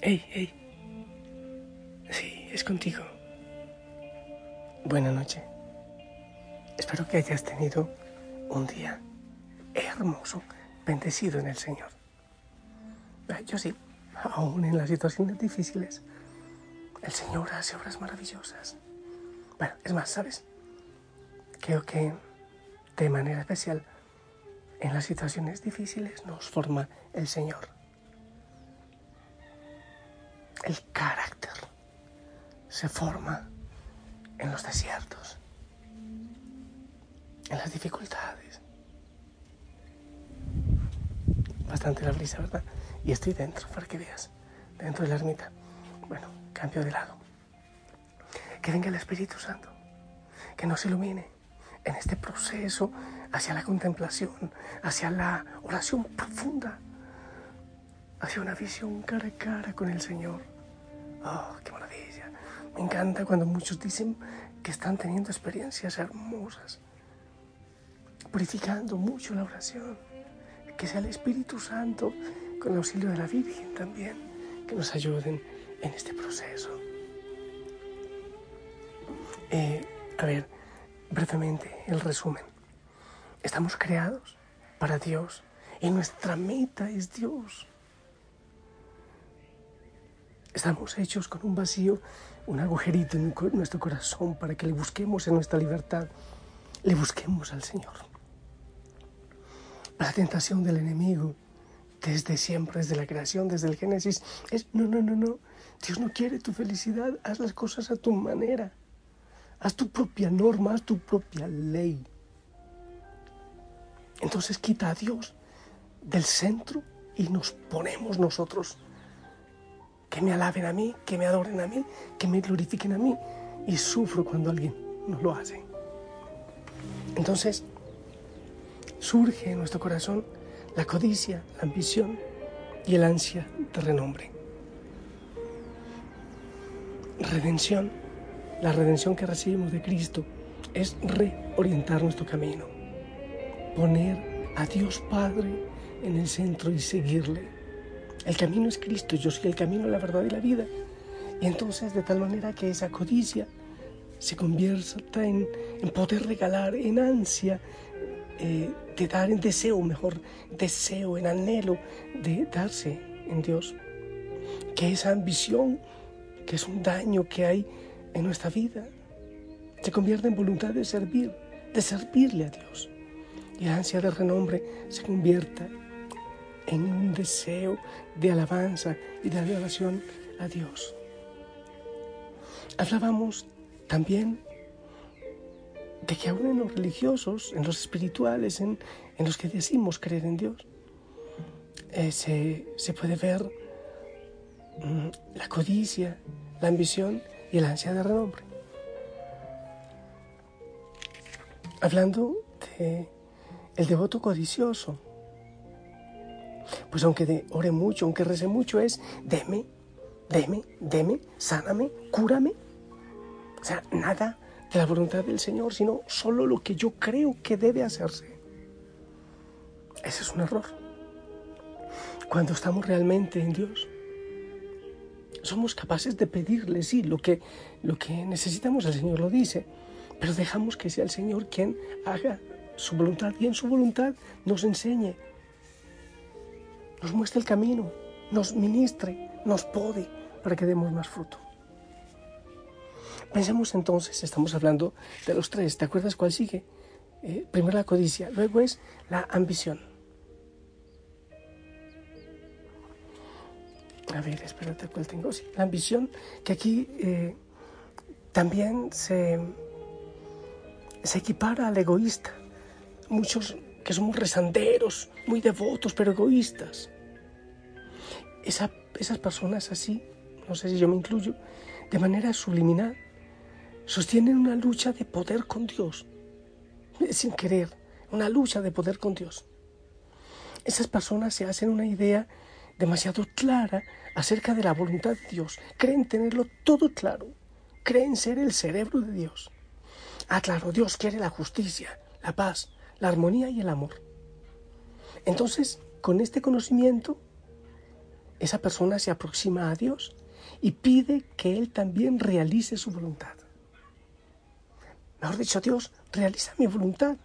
Hey, hey. Sí, es contigo. Buena noche. Espero que hayas tenido un día hermoso, bendecido en el Señor. Ah, yo sí, aún en las situaciones difíciles, el Señor hace obras maravillosas. Bueno, es más, ¿sabes? Creo que de manera especial en las situaciones difíciles nos forma el Señor. El carácter se forma en los desiertos, en las dificultades. Bastante la brisa, ¿verdad? Y estoy dentro, para que veas, dentro de la ermita. Bueno, cambio de lado. Que venga el Espíritu Santo, que nos ilumine en este proceso hacia la contemplación, hacia la oración profunda hacia una visión cara a cara con el Señor. ¡Oh, qué maravilla! Me encanta cuando muchos dicen que están teniendo experiencias hermosas, purificando mucho la oración. Que sea el Espíritu Santo, con el auxilio de la Virgen también, que nos ayuden en este proceso. Eh, a ver, brevemente, el resumen. Estamos creados para Dios y nuestra meta es Dios. Estamos hechos con un vacío, un agujerito en nuestro corazón para que le busquemos en nuestra libertad, le busquemos al Señor. La tentación del enemigo desde siempre, desde la creación, desde el Génesis, es, no, no, no, no, Dios no quiere tu felicidad, haz las cosas a tu manera, haz tu propia norma, haz tu propia ley. Entonces quita a Dios del centro y nos ponemos nosotros que me alaben a mí, que me adoren a mí, que me glorifiquen a mí. Y sufro cuando alguien no lo hace. Entonces, surge en nuestro corazón la codicia, la ambición y el ansia de renombre. Redención, la redención que recibimos de Cristo es reorientar nuestro camino, poner a Dios Padre en el centro y seguirle el camino es Cristo, yo soy el camino, la verdad y la vida. Y entonces de tal manera que esa codicia se convierta en, poder regalar, en ansia eh, de dar, en deseo, mejor, deseo, en anhelo de darse en Dios. Que esa ambición, que es un daño que hay en nuestra vida, se convierta en voluntad de servir, de servirle a Dios. Y la ansia de renombre se convierta en un deseo de alabanza y de adoración a Dios. Hablábamos también de que aún en los religiosos, en los espirituales, en, los que decimos creer en Dios, eh, se, puede ver mm, la codicia, la ambición y el ansia de renombre. Hablando de el devoto codicioso, pues aunque ore mucho, aunque rece mucho, es deme, deme, deme, sáname, cúrame. O sea, nada de la voluntad del Señor, sino solo lo que yo creo que debe hacerse. Ese es un error. Cuando estamos realmente en Dios, somos capaces de pedirle, sí, lo que, lo que necesitamos, el Señor lo dice, pero dejamos que sea el Señor quien haga su voluntad y en su voluntad nos enseñe, nos muestre el camino, nos ministre, nos pode para que demos más fruto. Pensemos entonces, estamos hablando de los tres, ¿te acuerdas cuál sigue? Eh, primero la codicia, luego es la ambición. A ver, espérate, ¿cuál tengo? La ambición, que aquí eh, también se, se equipara al egoísta. Muchos que somos rezanderos, muy devotos, pero egoístas. esas personas así, no sé si yo me incluyo, de manera subliminal, sostienen una lucha de poder con Dios, sin querer, una lucha de poder con Dios. Esas personas se hacen una idea demasiado clara acerca de la voluntad de Dios, creen tenerlo todo claro, creen ser el cerebro de Dios. Ah, claro, Dios quiere la justicia, la paz, la armonía y el amor. Entonces, con este conocimiento, esa persona se aproxima a Dios y pide que Él también realice su voluntad. Mejor dicho, Dios, realiza mi voluntad.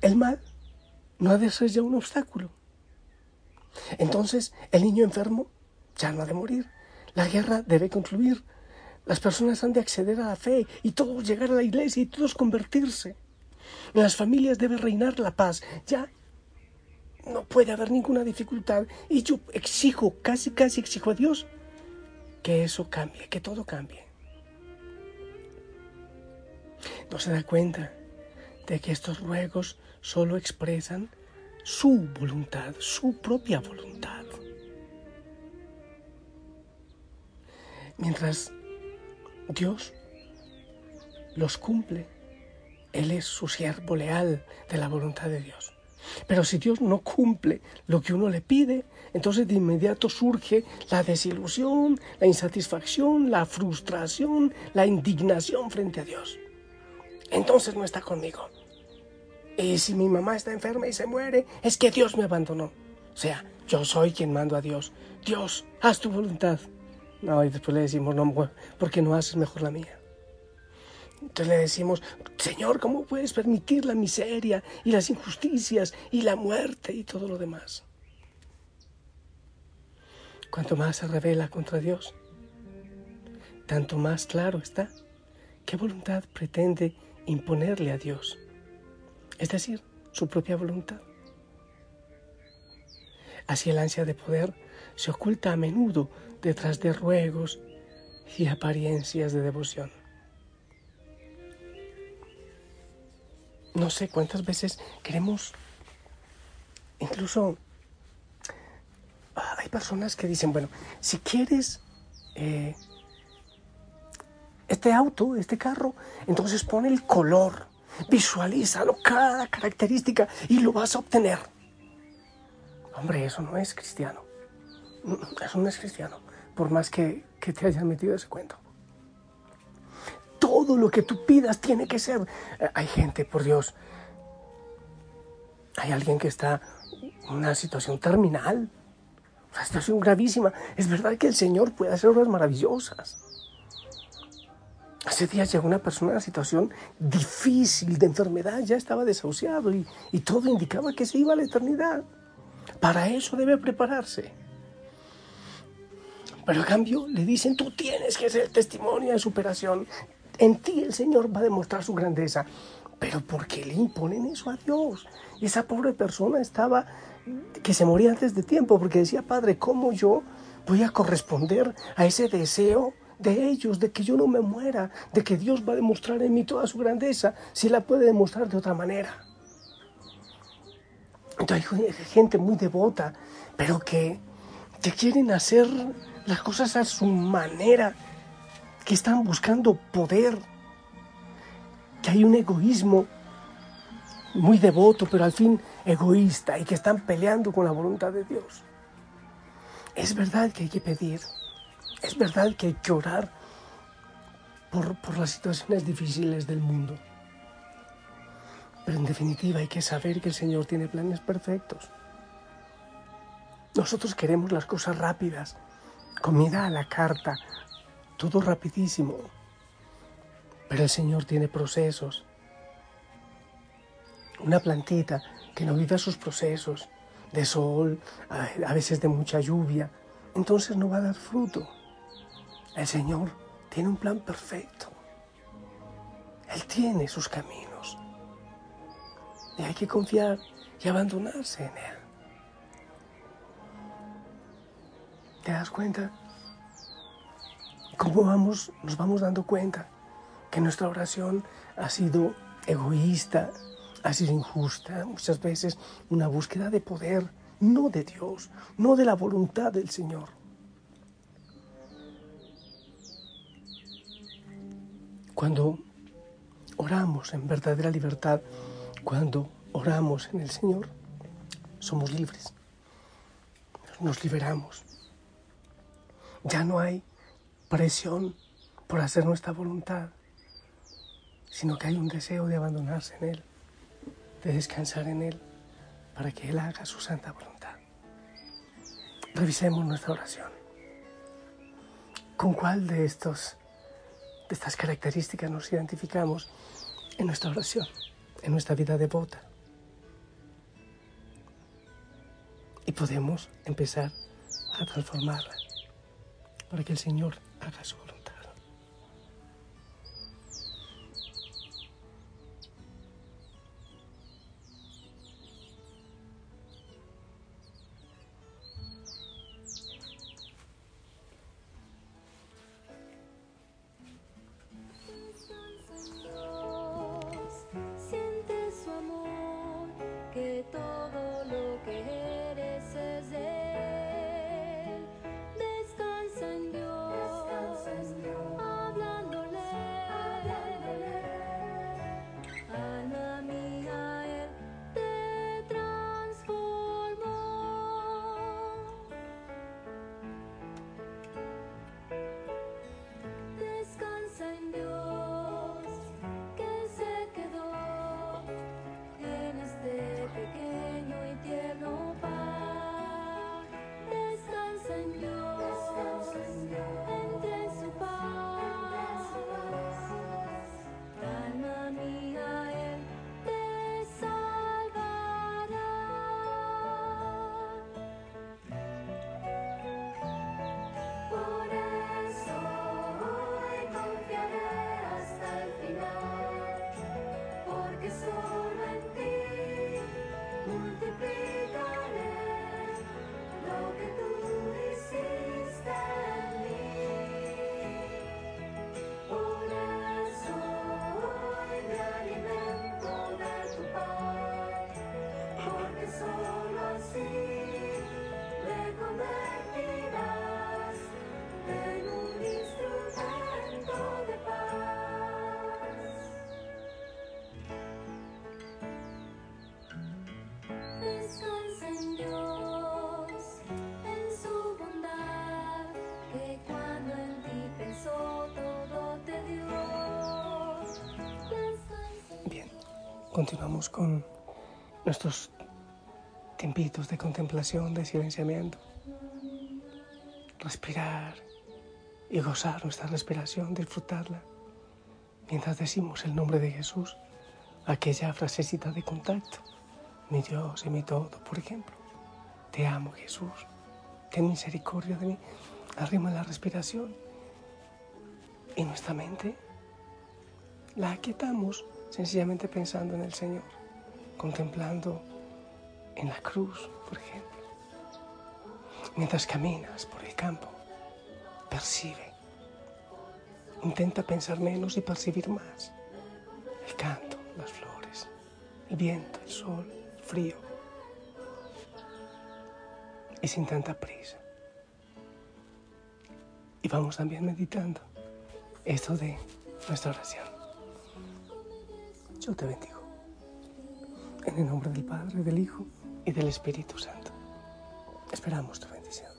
El mal no ha de ser ya un obstáculo. Entonces, el niño enfermo ya no ha de morir. La guerra debe concluir. Las personas han de acceder a la fe y todos llegar a la iglesia y todos convertirse. En las familias debe reinar la paz. Ya no puede haber ninguna dificultad. Y yo exijo, casi casi exijo a Dios, que eso cambie, que todo cambie. No se da cuenta de que estos ruegos solo expresan su voluntad, su propia voluntad. Mientras Dios los cumple. Él es su siervo leal de la voluntad de Dios. Pero si Dios no cumple lo que uno le pide, entonces de inmediato surge la desilusión, la insatisfacción, la frustración, la indignación frente a Dios. Entonces no está conmigo. Y si mi mamá está enferma y se muere, es que Dios me abandonó. O sea, yo soy quien mando a Dios. Dios, haz tu voluntad. No, y después le decimos, no, porque no haces mejor la mía. Entonces le decimos, Señor, ¿cómo puedes permitir la miseria y las injusticias y la muerte y todo lo demás? Cuanto más se revela contra Dios, tanto más claro está qué voluntad pretende imponerle a Dios, es decir, su propia voluntad. Así el ansia de poder se oculta a menudo detrás de ruegos y apariencias de devoción. No sé cuántas veces queremos, incluso ah, hay personas que dicen, bueno, si quieres eh, este auto, este carro, entonces pone el color, visualízalo, cada característica y lo vas a obtener. Hombre, eso no es cristiano. Eso no es cristiano por más que, te hayan metido ese cuento. Todo lo que tú pidas tiene que ser. Eh, hay gente, por Dios, hay alguien que está en una situación terminal, una situación gravísima. Es verdad que el Señor puede hacer obras maravillosas. Hace días llegó una persona en una situación difícil de enfermedad, ya estaba desahuciado y, y todo indicaba que se iba a la eternidad. Para eso debe prepararse. Pero a cambio le dicen, tú tienes que ser testimonio de superación. En ti el Señor va a demostrar su grandeza. Pero ¿por qué le imponen eso a Dios? Esa pobre persona estaba que se moría antes de tiempo porque decía, Padre, ¿cómo yo voy a corresponder a ese deseo de ellos, de que yo no me muera, de que Dios va a demostrar en mí toda su grandeza, si la puede demostrar de otra manera? Entonces hay gente muy devota, pero que, que quieren hacer las cosas a su manera, que están buscando poder, que hay un egoísmo muy devoto, pero al fin egoísta, y que están peleando con la voluntad de Dios. Es verdad que hay que pedir, es verdad que hay que orar por, por las situaciones difíciles del mundo. Pero en definitiva hay que saber que el Señor tiene planes perfectos. Nosotros queremos las cosas rápidas, comida a la carta, todo rapidísimo. Pero el Señor tiene procesos. Una plantita que no vive sus procesos de sol, a veces de mucha lluvia, entonces no va a dar fruto. El Señor tiene un plan perfecto. Él tiene sus caminos. Y hay que confiar y abandonarse en Él. ¿Te das cuenta? ¿Cómo vamos, nos vamos dando cuenta que nuestra oración ha sido egoísta, ha sido injusta, muchas veces una búsqueda de poder, no de Dios, no de la voluntad del Señor. Cuando oramos en verdadera libertad, cuando oramos en el Señor, somos libres, nos liberamos. Ya no hay presión por hacer nuestra voluntad, sino que hay un deseo de abandonarse en Él, de descansar en Él, para que Él haga su santa voluntad. Revisemos nuestra oración. ¿Con cuál de, estos, de estas características nos identificamos en nuestra oración, en nuestra vida devota? Y podemos empezar a transformarla para que el Señor haga su continuamos con nuestros tiempitos de contemplación, de silenciamiento. Respirar y gozar nuestra respiración, disfrutarla, mientras decimos el nombre de Jesús, aquella frasecita de contacto, mi Dios y mi todo, por ejemplo. Te amo Jesús, ten misericordia de mí. Arrima la respiración y nuestra mente la aquietamos sencillamente pensando en el Señor, contemplando en la cruz, por ejemplo. Mientras caminas por el campo, percibe. Intenta pensar menos y percibir más. El canto, las flores, el viento, el sol, el frío. Y sin tanta prisa. Y vamos también meditando esto de nuestra oración. Yo te bendigo. En el nombre del Padre, del Hijo y del Espíritu Santo. Esperamos tu bendición.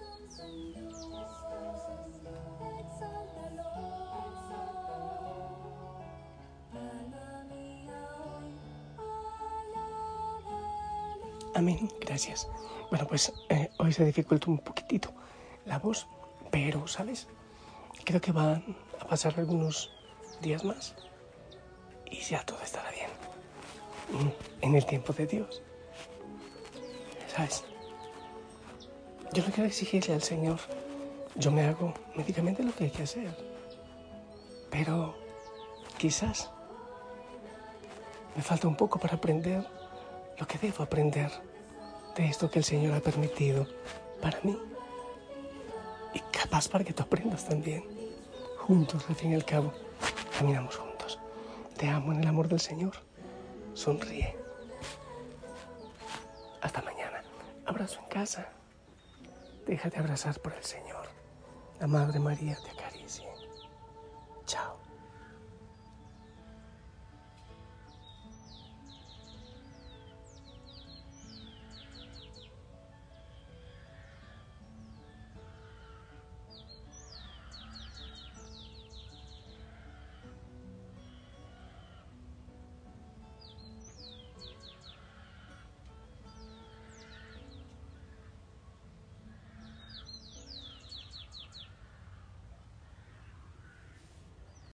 Amén, gracias. Bueno, pues eh, hoy se dificulta un poquitito la voz, pero, ¿sabes? Creo que van a pasar algunos días más y ya todo bien. En el tiempo de Dios. ¿Sabes? Yo no quiero exigirle al Señor. Yo me hago médicamente lo que hay que hacer. Pero quizás me falta un poco para aprender lo que debo aprender de esto que el Señor ha permitido para mí. Y capaz para que tú aprendas también. Juntos, al fin y al cabo, caminamos juntos. Te amo en el amor del Señor. Sonríe. Hasta mañana. Abrazo en casa. Déjate abrazar por el Señor. La Madre María te.